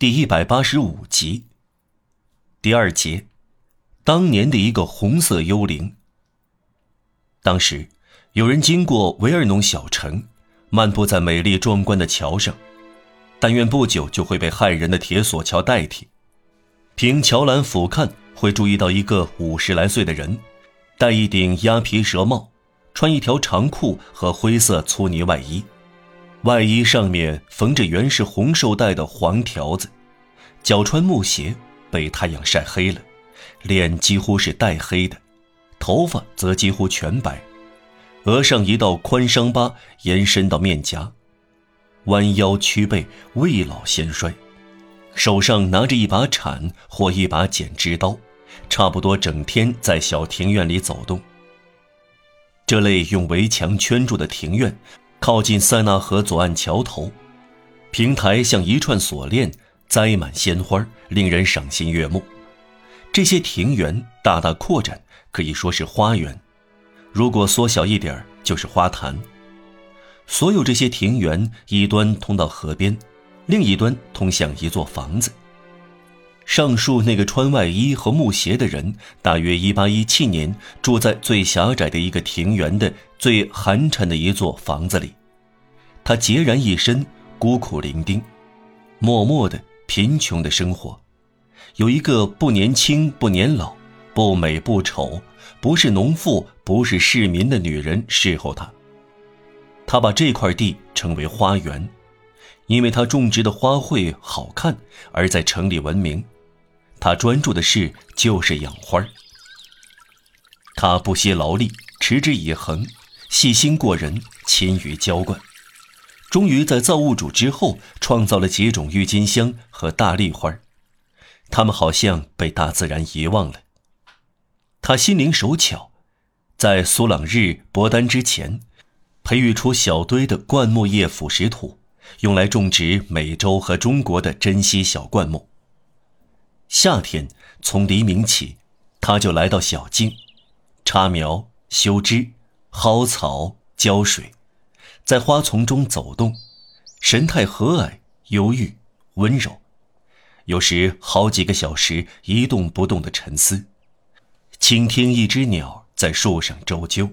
第一百八十五集。第二节，当年的一个红色幽灵。当时，有人经过维尔农小城，漫步在美丽壮观的桥上，但愿不久就会被骇人的铁索桥代替。凭桥栏俯瞰，会注意到一个五十来岁的人，戴一顶鸭皮蛇帽，穿一条长裤和灰色粗呢外衣。外衣上面缝着原是红绶带的黄条子，脚穿木鞋，被太阳晒黑了，脸几乎是带黑的，头发则几乎全白，额上一道宽伤疤延伸到面颊，弯腰屈背，未老先衰，手上拿着一把铲或一把剪枝刀，差不多整天在小庭院里走动。这类用围墙圈住的庭院。靠近塞纳河左岸桥头，平台像一串锁链，栽满鲜花，令人赏心悦目。这些庭园大大扩展，可以说是花园；如果缩小一点就是花坛。所有这些庭园一端通到河边，另一端通向一座房子。上述那个穿外衣和木鞋的人，大约1817年住在最狭窄的一个庭园的最寒碜的一座房子里。他孑然一身，孤苦伶仃，默默的贫穷的生活。有一个不年轻不年老、不美不丑、不是农妇不是市民的女人侍候他。他把这块地称为花园，因为他种植的花卉好看，而在城里闻名。他专注的事就是养花他不惜劳力，持之以恒，细心过人，勤于浇灌，终于在造物主之后创造了几种郁金香和大丽花它们好像被大自然遗忘了。他心灵手巧，在苏朗日伯丹之前，培育出小堆的灌木叶腐蚀土，用来种植美洲和中国的珍稀小灌木。夏天从黎明起，他就来到小径，插苗、修枝、薅草、浇水，在花丛中走动，神态和蔼、忧郁、温柔，有时好几个小时一动不动的沉思，倾听一只鸟在树上周啾，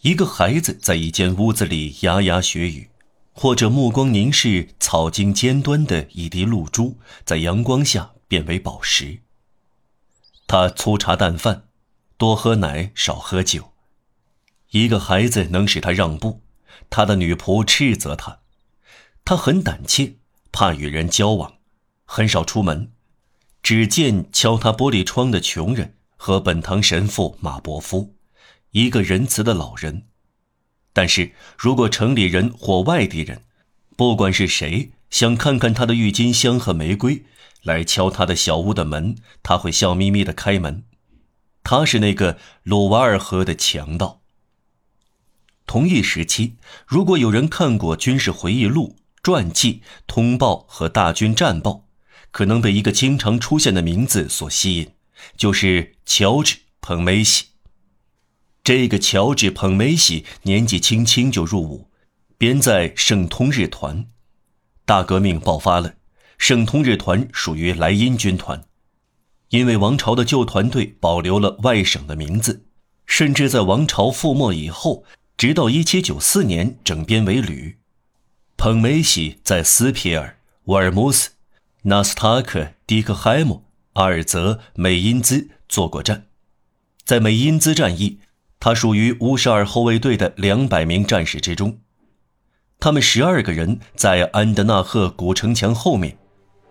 一个孩子在一间屋子里牙牙学语，或者目光凝视草茎尖端的一滴露珠，在阳光下。变为宝石。他粗茶淡饭，多喝奶，少喝酒。一个孩子能使他让步，他的女仆斥责他。他很胆怯，怕与人交往，很少出门，只见敲他玻璃窗的穷人和本堂神父马伯夫，一个仁慈的老人。但是如果城里人或外地人，不管是谁，想看看他的郁金香和玫瑰。来敲他的小屋的门，他会笑眯眯的开门。他是那个鲁瓦尔河的强盗。同一时期，如果有人看过军事回忆录、传记、通报和大军战报，可能被一个经常出现的名字所吸引，就是乔治·彭梅西。这个乔治·彭梅西年纪轻轻就入伍，编在圣通日团。大革命爆发了。圣通日团属于莱茵军团，因为王朝的旧团队保留了外省的名字，甚至在王朝覆没以后，直到1794年整编为旅。彭梅西在斯皮尔、沃尔姆斯、纳斯塔克、迪克海姆、阿尔泽、美因兹做过战，在美因兹战役，他属于乌沙尔后卫队的两百名战士之中，他们十二个人在安德纳赫古城墙后面。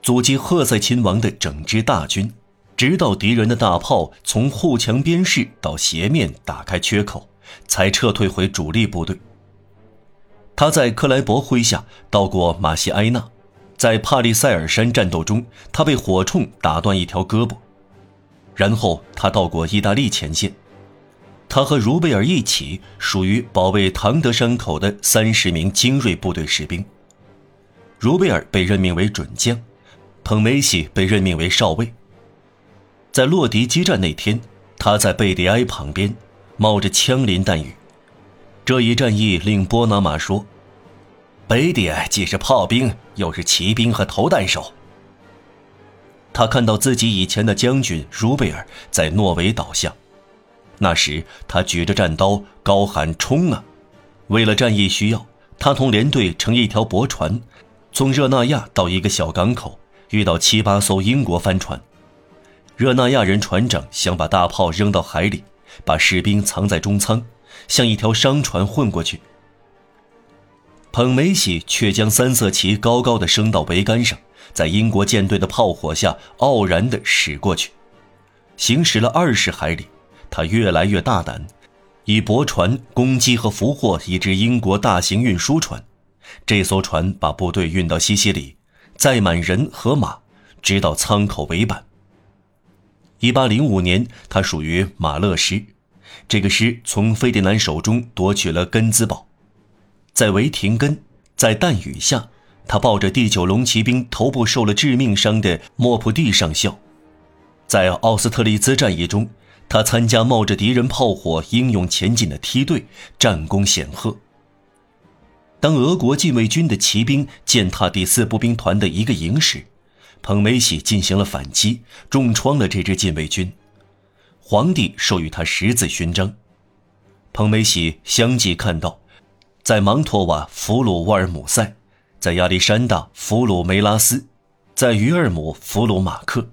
阻击赫塞亲王的整支大军，直到敌人的大炮从护墙边势到斜面打开缺口，才撤退回主力部队。他在克莱伯麾下到过马西埃纳，在帕利塞尔山战斗中，他被火铳打断一条胳膊。然后他到过意大利前线，他和茹贝尔一起属于保卫唐德山口的三十名精锐部队士兵。茹贝尔被任命为准将。彭梅西被任命为少尉。在洛迪激战那天，他在贝迪埃旁边，冒着枪林弹雨。这一战役令波拿马说：“贝迪埃既是炮兵，又是骑兵和投弹手，他看到自己以前的将军茹贝尔在诺维倒下，那时他举着战刀高喊：“冲啊！”为了战役需要，他同连队乘一条驳船，从热那亚到一个小港口，遇到七八艘英国帆船。热那亚人船长想把大炮扔到海里，把士兵藏在中舱，像一条商船混过去。捧梅喜却将三色旗高高的升到桅杆上，在英国舰队的炮火下傲然地驶过去。行驶了二十海里，他越来越大胆，以驳船攻击和俘获一只英国大型运输船。这艘船把部队运到西西里，载满人和马，直到舱口围板。一八零五年，他属于马勒师，这个师从费迪南手中夺取了根兹堡，在维廷根，在弹雨下，他抱着第九龙骑兵头部受了致命伤的莫普蒂上校，在奥斯特利兹战役中，他参加冒着敌人炮火英勇前进的梯队，战功显赫。当俄国禁卫军的骑兵践踏第四步兵团的一个营时，彭梅喜进行了反击，重创了这支禁卫军。皇帝授予他十字勋章。彭梅喜相继看到，在芒托瓦俘虏沃尔姆塞，在亚历山大俘虏梅拉斯，在于尔姆俘虏马克。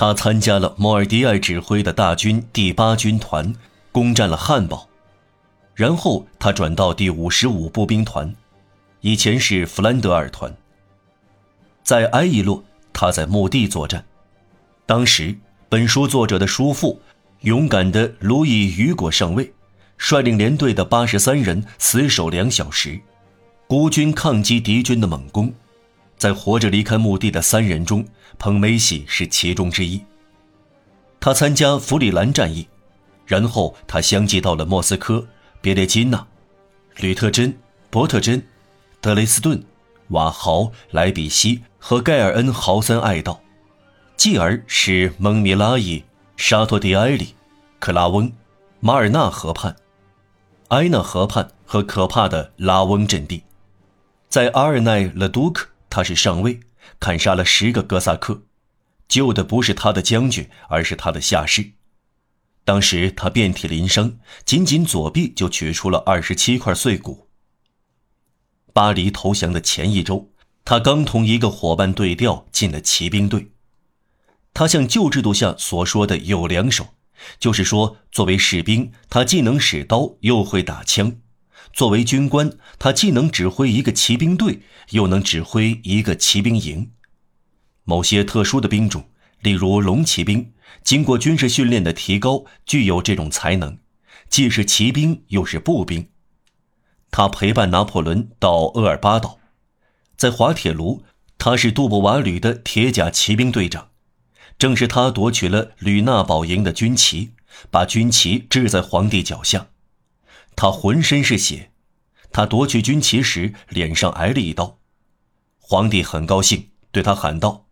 他参加了莫尔迪埃指挥的大军第八军团，攻占了汉堡。然后他转到第五十五步兵团，以前是弗兰德尔团。在埃伊洛，他在墓地作战。当时，本书作者的叔父，勇敢的路易雨果上尉，率领连队的八十三人死守两小时，孤军抗击敌军的猛攻。在活着离开墓地的三人中，彭梅喜是其中之一。他参加弗里兰战役，然后他相继到了莫斯科、别列金纳、吕特珍、伯特珍、德雷斯顿、瓦豪、莱比锡。和盖尔恩豪森爱道，继而是蒙米拉伊、沙托迪埃里、克拉翁、马尔纳河畔、埃纳河畔和可怕的拉翁阵地。在阿尔奈勒都克，他是上尉，砍杀了十个哥萨克，救的不是他的将军，而是他的下士。当时他遍体鳞伤，仅仅左臂就取出了二十七块碎骨。巴黎投降的前一周。他刚同一个伙伴对调进了骑兵队，他像旧制度下所说的有两手，就是说，作为士兵，他既能使刀又会打枪；作为军官，他既能指挥一个骑兵队，又能指挥一个骑兵营。某些特殊的兵种，例如龙骑兵，经过军事训练的提高，具有这种才能，既是骑兵又是步兵。他陪伴拿破仑到厄尔巴岛。在滑铁卢，他是杜布瓦旅的铁甲骑兵队长，正是他夺取了吕纳堡营的军旗，把军旗掷在皇帝脚下，他浑身是血，他夺取军旗时脸上挨了一刀，皇帝很高兴，对他喊道：“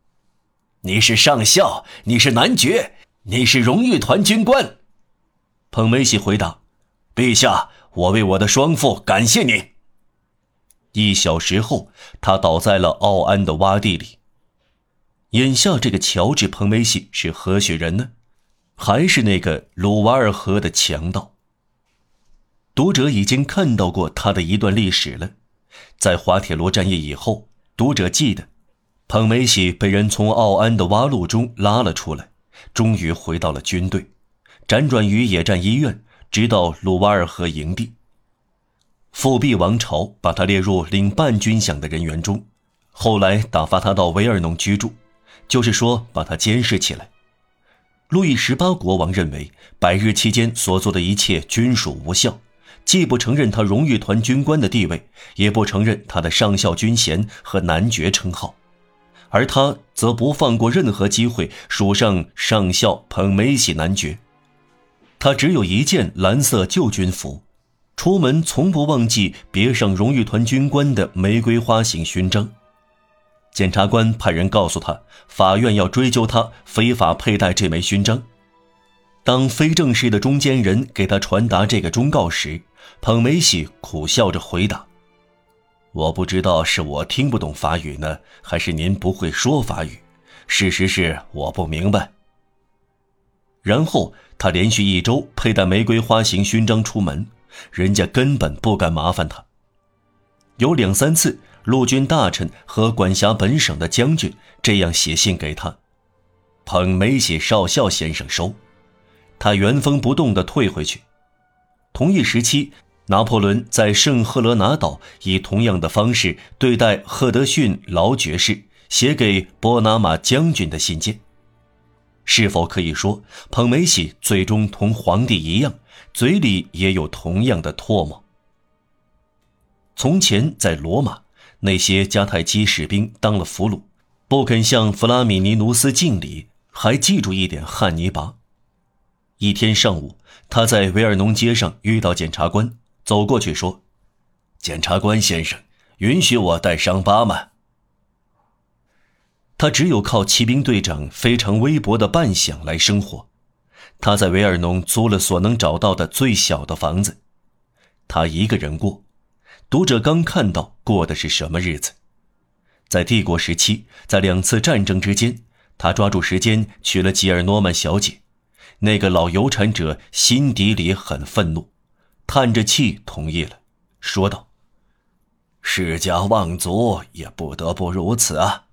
你是上校，你是男爵，你是荣誉团军官。”彭梅喜回答：“陛下，我为我的双父感谢您。”一小时后，他倒在了奥安的洼地里。眼下，这个乔治·彭梅西是何许人呢？还是那个鲁瓦尔河的强盗？读者已经看到过他的一段历史了。在滑铁卢战役以后，读者记得，彭梅西被人从奥安的洼路中拉了出来，终于回到了军队，辗转于野战医院，直到鲁瓦尔河营地。复辟王朝把他列入领半军饷的人员中，后来打发他到维尔农居住，就是说把他监视起来。路易十八国王认为百日期间所做的一切均属无效，既不承认他荣誉团军官的地位，也不承认他的上校军衔和男爵称号，而他则不放过任何机会署上上校彭梅喜男爵。他只有一件蓝色旧军服。出门从不忘记别上荣誉团军官的玫瑰花形勋章。检察官派人告诉他，法院要追究他非法佩戴这枚勋章。当非正式的中间人给他传达这个忠告时，彭梅喜苦笑着回答：“我不知道是我听不懂法语呢，还是您不会说法语。事实是我不明白。然后他连续一周佩戴玫瑰花形勋章出门，人家根本不敢麻烦他。有两三次，陆军大臣和管辖本省的将军这样写信给他：“捧梅喜少校先生收。”他原封不动地退回去。同一时期，拿破仑在圣赫勒拿岛以同样的方式对待赫德逊劳爵士写给波拿马将军的信件。是否可以说，彭梅喜最终同皇帝一样，嘴里也有同样的唾沫？从前在罗马，那些迦太基士兵当了俘虏，不肯向弗拉米尼努斯敬礼，还记住一点汉尼拔。一天上午，他在维尔农街上遇到检察官，走过去说：“检察官先生，允许我带伤疤吗？”他只有靠骑兵队长非常微薄的半饷来生活。他在维尔农租了所能找到的最小的房子，他一个人过。读者刚看到过的是什么日子？在帝国时期，在两次战争之间，他抓住时间娶了吉尔诺曼小姐。那个老有产者心底里很愤怒，叹着气同意了，说道：“世家望族也不得不如此啊。”